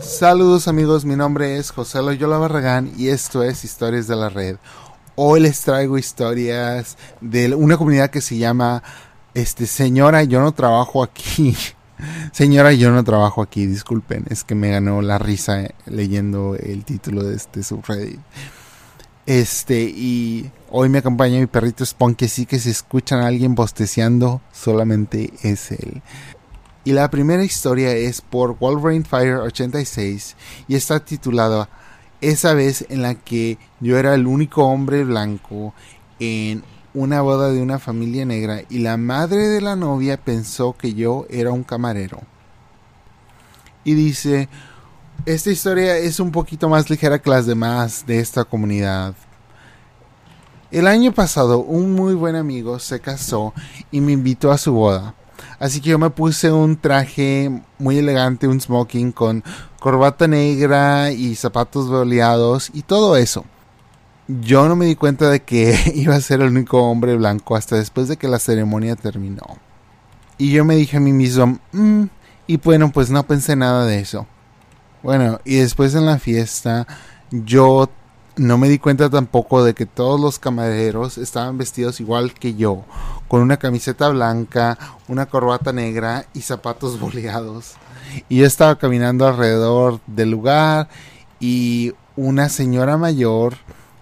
Saludos amigos, mi nombre es José Loyola Barragán y esto es Historias de la Red. Hoy les traigo historias de una comunidad que se llama este Señora, yo no trabajo aquí. Señora, yo no trabajo aquí, disculpen, es que me ganó la risa leyendo el título de este subreddit. Este, y hoy me acompaña mi perrito Spunky, así que si escuchan a alguien bosteceando, solamente es él. Y la primera historia es por Wolverine Fire 86 y está titulada Esa vez en la que yo era el único hombre blanco en una boda de una familia negra y la madre de la novia pensó que yo era un camarero. Y dice, esta historia es un poquito más ligera que las demás de esta comunidad. El año pasado un muy buen amigo se casó y me invitó a su boda. Así que yo me puse un traje muy elegante, un smoking con corbata negra y zapatos boleados y todo eso. Yo no me di cuenta de que iba a ser el único hombre blanco hasta después de que la ceremonia terminó. Y yo me dije a mí mismo, mm", y bueno, pues no pensé nada de eso. Bueno, y después en la fiesta yo no me di cuenta tampoco de que todos los camareros estaban vestidos igual que yo, con una camiseta blanca, una corbata negra y zapatos boleados. Y yo estaba caminando alrededor del lugar y una señora mayor,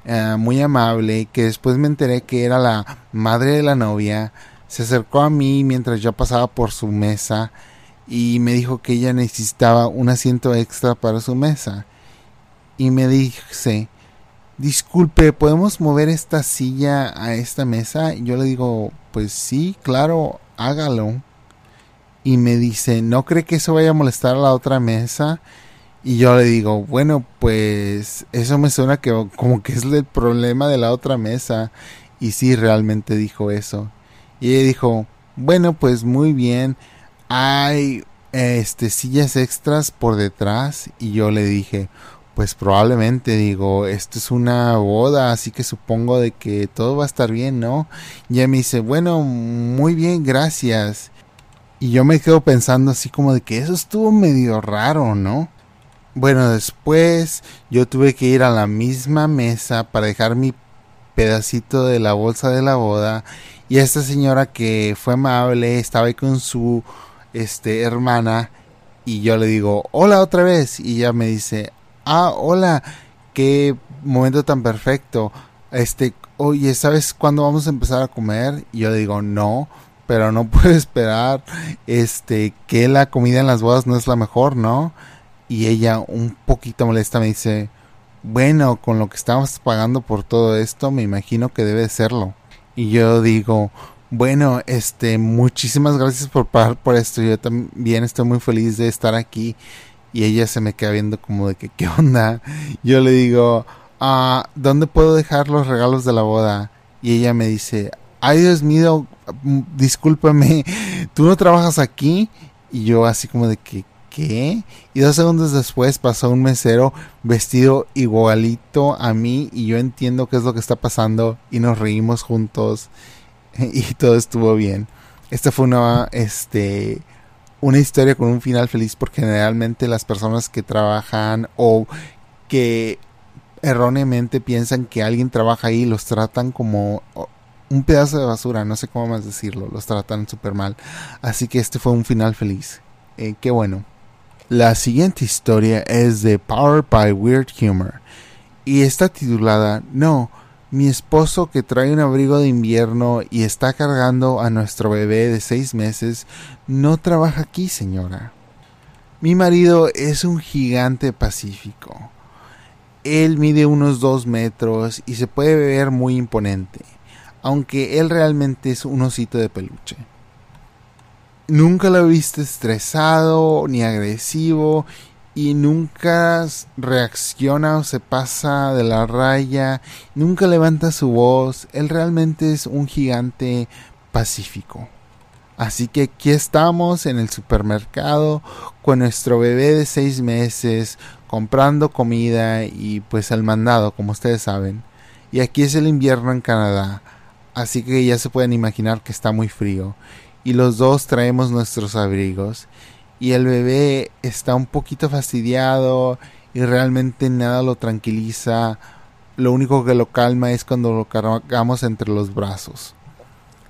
eh, muy amable, que después me enteré que era la madre de la novia, se acercó a mí mientras yo pasaba por su mesa y me dijo que ella necesitaba un asiento extra para su mesa. Y me dice, disculpe, ¿podemos mover esta silla a esta mesa? Y yo le digo, pues sí, claro, hágalo. Y me dice, ¿no cree que eso vaya a molestar a la otra mesa? Y yo le digo, bueno, pues eso me suena que como que es el problema de la otra mesa. Y sí, realmente dijo eso. Y ella dijo, bueno, pues muy bien. Hay este sillas extras por detrás. Y yo le dije, pues probablemente digo, esto es una boda, así que supongo de que todo va a estar bien, ¿no? Y ella me dice, bueno, muy bien, gracias. Y yo me quedo pensando así como de que eso estuvo medio raro, ¿no? Bueno, después yo tuve que ir a la misma mesa para dejar mi pedacito de la bolsa de la boda y esta señora que fue amable estaba ahí con su este hermana y yo le digo, "Hola otra vez" y ella me dice, ah, hola, qué momento tan perfecto. Este, oye, ¿sabes cuándo vamos a empezar a comer? Y yo digo, no, pero no puedo esperar, este, que la comida en las bodas no es la mejor, ¿no? Y ella, un poquito molesta, me dice, bueno, con lo que estamos pagando por todo esto, me imagino que debe serlo. Y yo digo, bueno, este, muchísimas gracias por pagar por esto. Yo también estoy muy feliz de estar aquí y ella se me queda viendo como de que, ¿qué onda? Yo le digo, ah, ¿dónde puedo dejar los regalos de la boda? Y ella me dice, ay Dios mío, discúlpame, ¿tú no trabajas aquí? Y yo así como de que, ¿qué? Y dos segundos después pasó un mesero vestido igualito a mí y yo entiendo qué es lo que está pasando y nos reímos juntos y todo estuvo bien. Esta fue una, este, una historia con un final feliz porque generalmente las personas que trabajan o que erróneamente piensan que alguien trabaja ahí los tratan como un pedazo de basura, no sé cómo más decirlo, los tratan súper mal. Así que este fue un final feliz. Eh, qué bueno. La siguiente historia es de Power by Weird Humor y está titulada No, mi esposo que trae un abrigo de invierno y está cargando a nuestro bebé de seis meses no trabaja aquí, señora. Mi marido es un gigante pacífico. Él mide unos dos metros y se puede ver muy imponente, aunque él realmente es un osito de peluche. Nunca lo he visto estresado ni agresivo y nunca reacciona o se pasa de la raya, nunca levanta su voz, él realmente es un gigante pacífico. Así que aquí estamos en el supermercado con nuestro bebé de seis meses, comprando comida y pues el mandado, como ustedes saben. Y aquí es el invierno en Canadá, así que ya se pueden imaginar que está muy frío. Y los dos traemos nuestros abrigos y el bebé está un poquito fastidiado y realmente nada lo tranquiliza. Lo único que lo calma es cuando lo cargamos entre los brazos.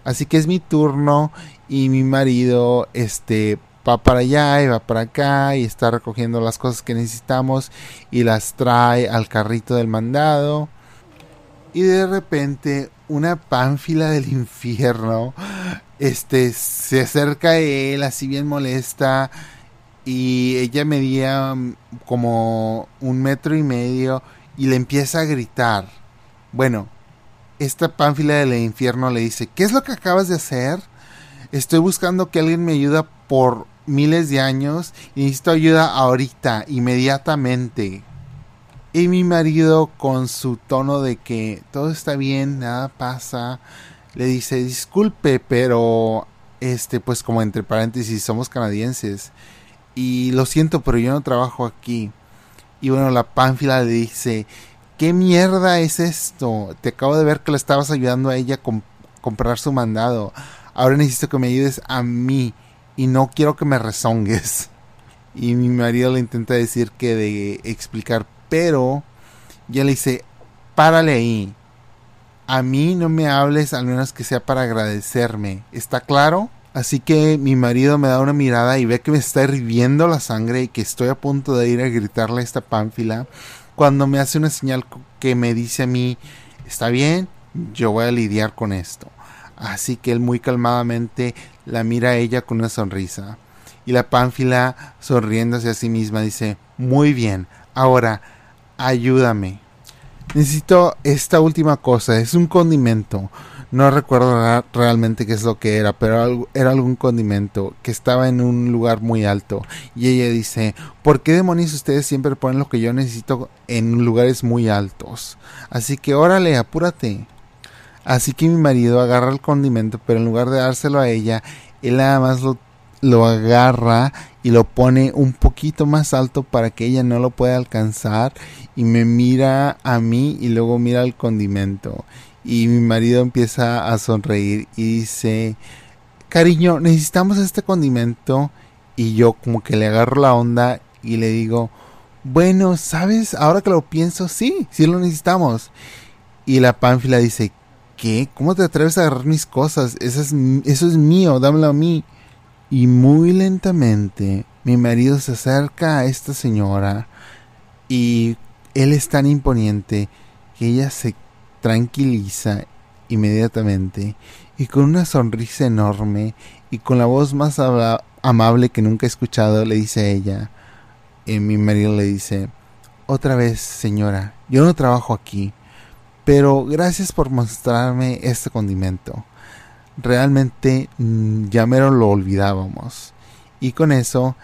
Así que es mi turno y mi marido este va para allá y va para acá y está recogiendo las cosas que necesitamos y las trae al carrito del mandado. Y de repente una pánfila del infierno este se acerca a él así bien molesta y ella medía mm, como un metro y medio y le empieza a gritar. Bueno, esta pánfila del infierno le dice, ¿qué es lo que acabas de hacer? Estoy buscando que alguien me ayude por miles de años y necesito ayuda ahorita, inmediatamente. Y mi marido con su tono de que todo está bien, nada pasa, le dice, disculpe, pero este, pues como entre paréntesis, somos canadienses. Y lo siento, pero yo no trabajo aquí. Y bueno, la pánfila le dice, ¿qué mierda es esto? Te acabo de ver que le estabas ayudando a ella a comprar su mandado. Ahora necesito que me ayudes a mí y no quiero que me rezongues. Y mi marido le intenta decir que de explicar, pero ya le dice, párale ahí. A mí no me hables al menos que sea para agradecerme. ¿Está claro? Así que mi marido me da una mirada y ve que me está hirviendo la sangre y que estoy a punto de ir a gritarle a esta pánfila cuando me hace una señal que me dice a mí, está bien, yo voy a lidiar con esto. Así que él muy calmadamente la mira a ella con una sonrisa. Y la pánfila, sonriéndose a sí misma, dice, muy bien, ahora, ayúdame. Necesito esta última cosa, es un condimento. No recuerdo realmente qué es lo que era, pero era algún condimento que estaba en un lugar muy alto. Y ella dice, ¿por qué demonios ustedes siempre ponen lo que yo necesito en lugares muy altos? Así que órale, apúrate. Así que mi marido agarra el condimento, pero en lugar de dárselo a ella, él nada más lo, lo agarra y lo pone un poquito más alto para que ella no lo pueda alcanzar y me mira a mí y luego mira al condimento y mi marido empieza a sonreír y dice, cariño, necesitamos este condimento y yo como que le agarro la onda y le digo, bueno, ¿sabes? Ahora que lo pienso, sí, sí lo necesitamos. Y la pánfila dice, ¿qué? ¿Cómo te atreves a agarrar mis cosas? Eso es, eso es mío, dámelo a mí. Y muy lentamente mi marido se acerca a esta señora y él es tan imponente que ella se tranquiliza inmediatamente y con una sonrisa enorme y con la voz más amable que nunca he escuchado le dice a ella, y mi marido le dice, otra vez señora, yo no trabajo aquí, pero gracias por mostrarme este condimento. Realmente mm, ya mero lo olvidábamos. Y con eso,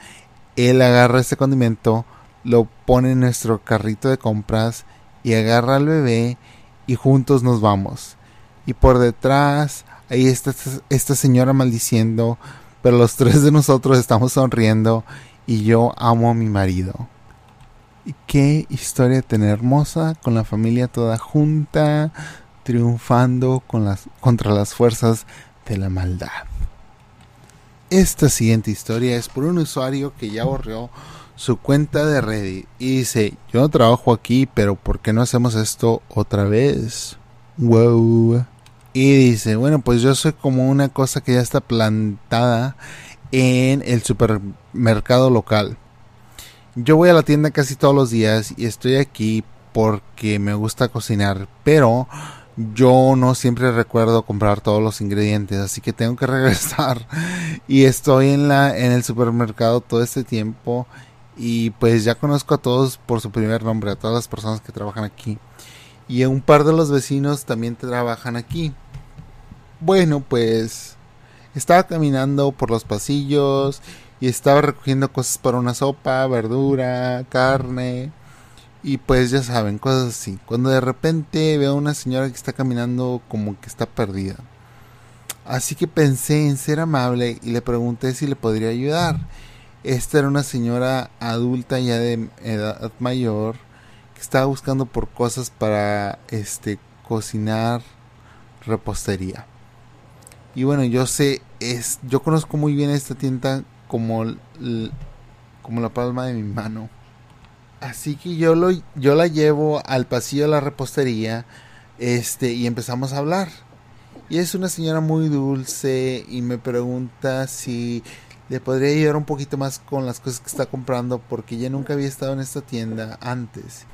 él agarra este condimento, lo pone en nuestro carrito de compras y agarra al bebé y juntos nos vamos. Y por detrás, ahí está esta señora maldiciendo, pero los tres de nosotros estamos sonriendo y yo amo a mi marido. Y qué historia tan hermosa, con la familia toda junta, triunfando con las, contra las fuerzas de la maldad. Esta siguiente historia es por un usuario que ya borró su cuenta de Reddit y dice, yo no trabajo aquí, pero ¿por qué no hacemos esto otra vez? Wow. Y dice, bueno, pues yo soy como una cosa que ya está plantada en el supermercado local. Yo voy a la tienda casi todos los días y estoy aquí porque me gusta cocinar, pero yo no siempre recuerdo comprar todos los ingredientes, así que tengo que regresar y estoy en la en el supermercado todo este tiempo y pues ya conozco a todos por su primer nombre, a todas las personas que trabajan aquí. Y un par de los vecinos también trabajan aquí. Bueno, pues estaba caminando por los pasillos y estaba recogiendo cosas para una sopa, verdura, carne y pues ya saben, cosas así. Cuando de repente veo a una señora que está caminando como que está perdida. Así que pensé en ser amable y le pregunté si le podría ayudar. Esta era una señora adulta ya de edad mayor que estaba buscando por cosas para este cocinar repostería. Y bueno, yo sé es yo conozco muy bien esta tienda como, como la palma de mi mano. Así que yo, lo, yo la llevo al pasillo de la repostería este, y empezamos a hablar. Y es una señora muy dulce y me pregunta si le podría ayudar un poquito más con las cosas que está comprando porque ella nunca había estado en esta tienda antes.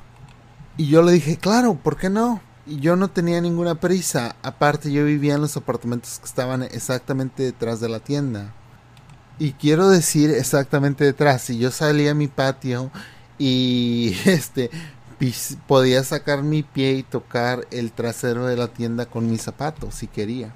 Y yo le dije, claro, ¿por qué no? Y yo no tenía ninguna prisa. Aparte yo vivía en los apartamentos que estaban exactamente detrás de la tienda. Y quiero decir exactamente detrás. Si yo salía a mi patio y este podía sacar mi pie y tocar el trasero de la tienda con mis zapatos si quería.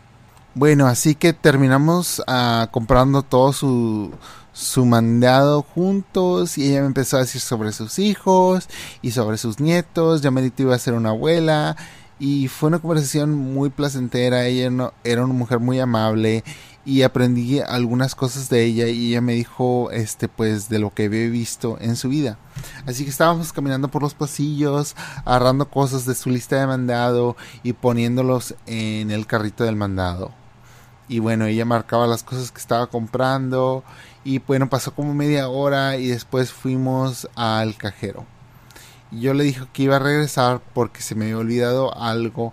Bueno, así que terminamos uh, comprando todo su, su mandado juntos y ella me empezó a decir sobre sus hijos y sobre sus nietos. Ya me iba a ser una abuela y fue una conversación muy placentera. Ella no, era una mujer muy amable y aprendí algunas cosas de ella y ella me dijo este pues de lo que había visto en su vida. Así que estábamos caminando por los pasillos, agarrando cosas de su lista de mandado y poniéndolos en el carrito del mandado. Y bueno, ella marcaba las cosas que estaba comprando y bueno, pasó como media hora y después fuimos al cajero. Y yo le dije que iba a regresar porque se me había olvidado algo,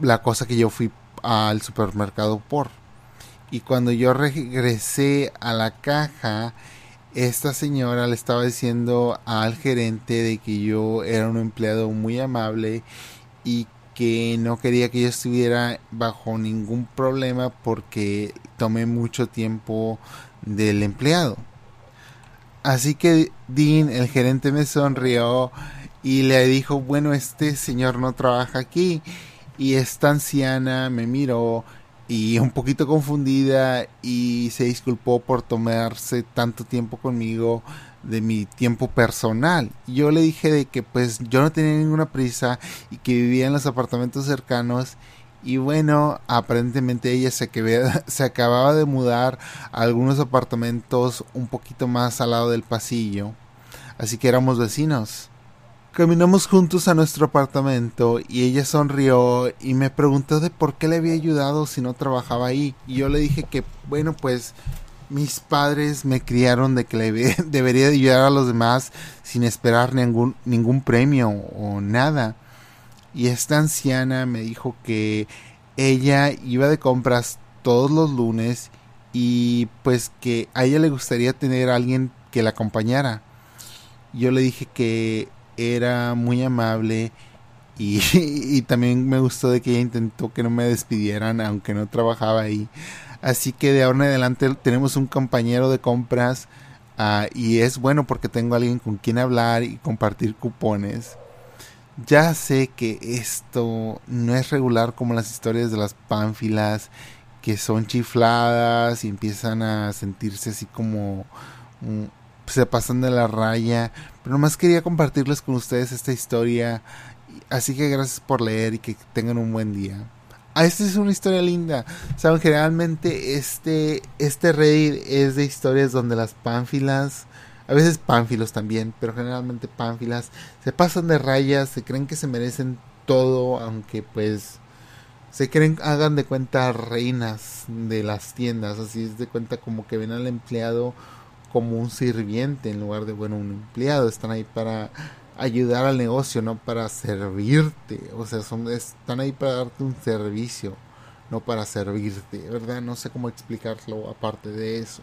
la cosa que yo fui al supermercado por. Y cuando yo regresé a la caja, esta señora le estaba diciendo al gerente de que yo era un empleado muy amable y que no quería que yo estuviera bajo ningún problema porque tomé mucho tiempo del empleado. Así que Dean, el gerente, me sonrió y le dijo, bueno, este señor no trabaja aquí. Y esta anciana me miró y un poquito confundida y se disculpó por tomarse tanto tiempo conmigo de mi tiempo personal. Yo le dije de que pues yo no tenía ninguna prisa y que vivía en los apartamentos cercanos y bueno, aparentemente ella se, se acababa de mudar a algunos apartamentos un poquito más al lado del pasillo. Así que éramos vecinos. Caminamos juntos a nuestro apartamento y ella sonrió y me preguntó de por qué le había ayudado si no trabajaba ahí. Y yo le dije que, bueno, pues mis padres me criaron de que le debería ayudar a los demás sin esperar ningún, ningún premio o nada. Y esta anciana me dijo que ella iba de compras todos los lunes y pues que a ella le gustaría tener a alguien que la acompañara. Yo le dije que era muy amable y, también me gustó de que ella intentó que no me despidieran aunque no trabajaba ahí. Así que de ahora en adelante tenemos un compañero de compras ah, y es bueno porque tengo a alguien con quien hablar y compartir cupones. Ya sé que esto no es regular como las historias de las pánfilas que son chifladas y empiezan a sentirse así como se pasan de la raya. Pero nomás quería compartirles con ustedes esta historia. Así que gracias por leer y que tengan un buen día. Ah, esta es una historia linda. Saben, generalmente este, este Reddit es de historias donde las pánfilas, a veces pánfilos también, pero generalmente pánfilas, se pasan de rayas, se creen que se merecen todo, aunque pues se creen, hagan de cuenta reinas de las tiendas, así es de cuenta como que ven al empleado como un sirviente en lugar de, bueno, un empleado. Están ahí para ayudar al negocio, no para servirte. O sea, son, están ahí para darte un servicio, no para servirte, ¿verdad? No sé cómo explicarlo aparte de eso.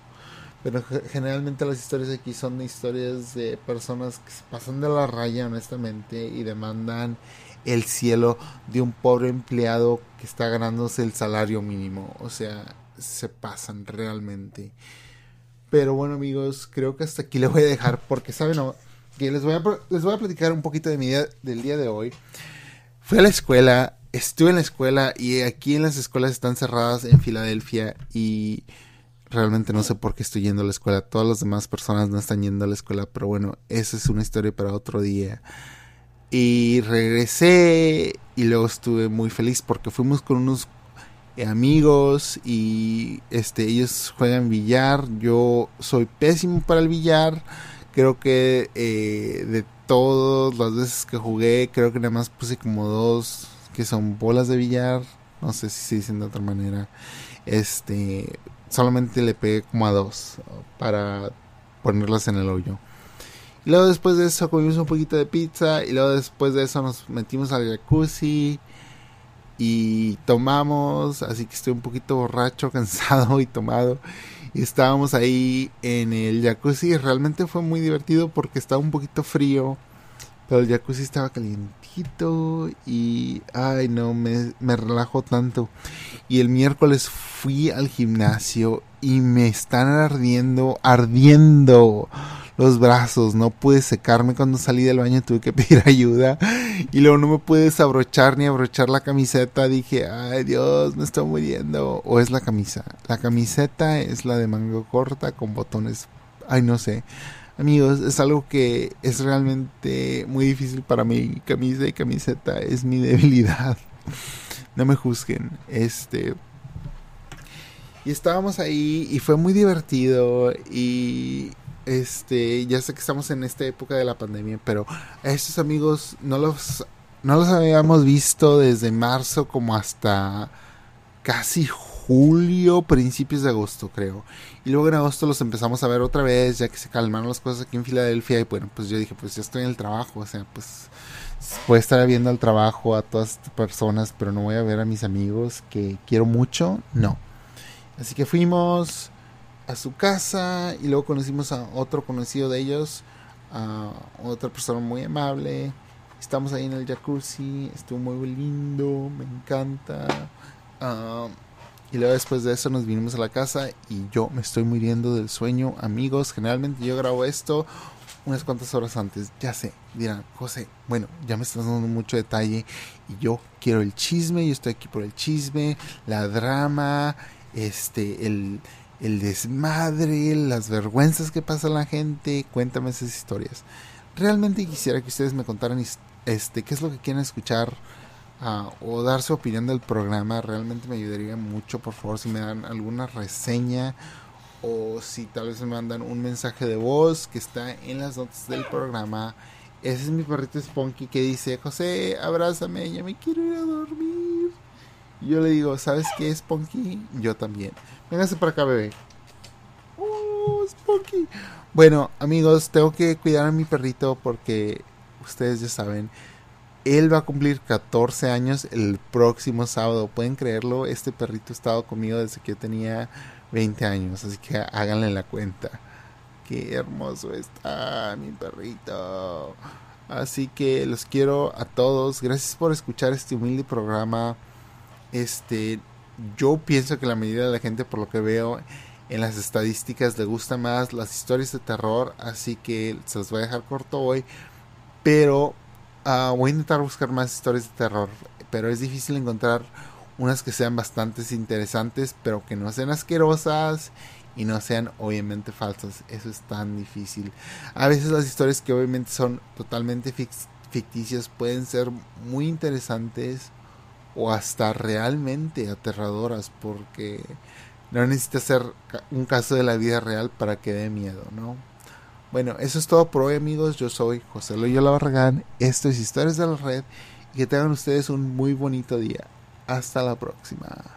Pero generalmente las historias aquí son historias de personas que se pasan de la raya, honestamente, y demandan el cielo de un pobre empleado que está ganándose el salario mínimo. O sea, se pasan realmente. Pero bueno amigos, creo que hasta aquí le voy a dejar porque saben que les voy a, les voy a platicar un poquito de mi día, del día de hoy. Fui a la escuela, estuve en la escuela y aquí en las escuelas están cerradas en Filadelfia y realmente no sé por qué estoy yendo a la escuela. Todas las demás personas no están yendo a la escuela, pero bueno, esa es una historia para otro día. Y regresé y luego estuve muy feliz porque fuimos con unos amigos y este ellos juegan billar. Yo soy pésimo para el billar. Creo que eh, de todas las veces que jugué creo que nada más puse como dos que son bolas de billar. No sé si se dicen de otra manera. Este solamente le pegué como a dos para ponerlas en el hoyo. Y luego después de eso comimos un poquito de pizza y luego después de eso nos metimos al jacuzzi y tomamos, así que estoy un poquito borracho, cansado y tomado. Y estábamos ahí en el jacuzzi realmente fue muy divertido porque estaba un poquito frío, pero el jacuzzi estaba calientito y, ay no, me, me tanto. Y el miércoles fui al gimnasio y me están ardiendo, ardiendo los brazos, no pude secarme cuando salí del baño, tuve que pedir ayuda. Y luego no me pude desabrochar ni abrochar la camiseta, dije, ay Dios, me estoy muriendo, o es la camisa, la camiseta es la de mango corta con botones, ay no sé, amigos, es algo que es realmente muy difícil para mí, camisa y camiseta es mi debilidad, no me juzguen, este... Y estábamos ahí y fue muy divertido y este, ya sé que estamos en esta época de la pandemia, pero a estos amigos no los, no los habíamos visto desde marzo como hasta casi julio, principios de agosto, creo. Y luego en agosto los empezamos a ver otra vez, ya que se calmaron las cosas aquí en Filadelfia. Y bueno, pues yo dije, pues ya estoy en el trabajo, o sea, pues puedo estar viendo al trabajo a todas estas personas, pero no voy a ver a mis amigos que quiero mucho, no. Así que fuimos a su casa y luego conocimos a otro conocido de ellos, a otra persona muy amable. Estamos ahí en el jacuzzi, estuvo muy lindo, me encanta. Ah, y luego después de eso nos vinimos a la casa y yo me estoy muriendo del sueño, amigos. Generalmente yo grabo esto unas cuantas horas antes. Ya sé, dirán, José, bueno, ya me estás dando mucho detalle y yo quiero el chisme, yo estoy aquí por el chisme, la drama, este, el, el desmadre, las vergüenzas que pasa la gente, cuéntame esas historias. Realmente quisiera que ustedes me contaran este qué es lo que quieren escuchar uh, o dar su opinión del programa. Realmente me ayudaría mucho, por favor, si me dan alguna reseña o si tal vez me mandan un mensaje de voz que está en las notas del programa. Ese es mi perrito Spunky que dice, José, abrázame, ya me quiero ir a dormir. Yo le digo, ¿sabes qué, Spunky? Yo también. Véngase para acá, bebé. Oh, Spooky. Bueno, amigos, tengo que cuidar a mi perrito porque ustedes ya saben, él va a cumplir 14 años el próximo sábado. ¿Pueden creerlo? Este perrito ha estado conmigo desde que yo tenía 20 años, así que háganle la cuenta. Qué hermoso está mi perrito. Así que los quiero a todos. Gracias por escuchar este humilde programa. Este, yo pienso que la mayoría de la gente, por lo que veo en las estadísticas, le gusta más las historias de terror, así que se los voy a dejar corto hoy. Pero ah, voy a intentar buscar más historias de terror, pero es difícil encontrar unas que sean bastante interesantes, pero que no sean asquerosas y no sean obviamente falsas. Eso es tan difícil. A veces las historias que obviamente son totalmente ficticias pueden ser muy interesantes o hasta realmente aterradoras porque no necesita ser un caso de la vida real para que dé miedo, ¿no? Bueno, eso es todo por hoy amigos, yo soy José Loyola Barragán, esto es Historias de la Red y que tengan ustedes un muy bonito día. Hasta la próxima.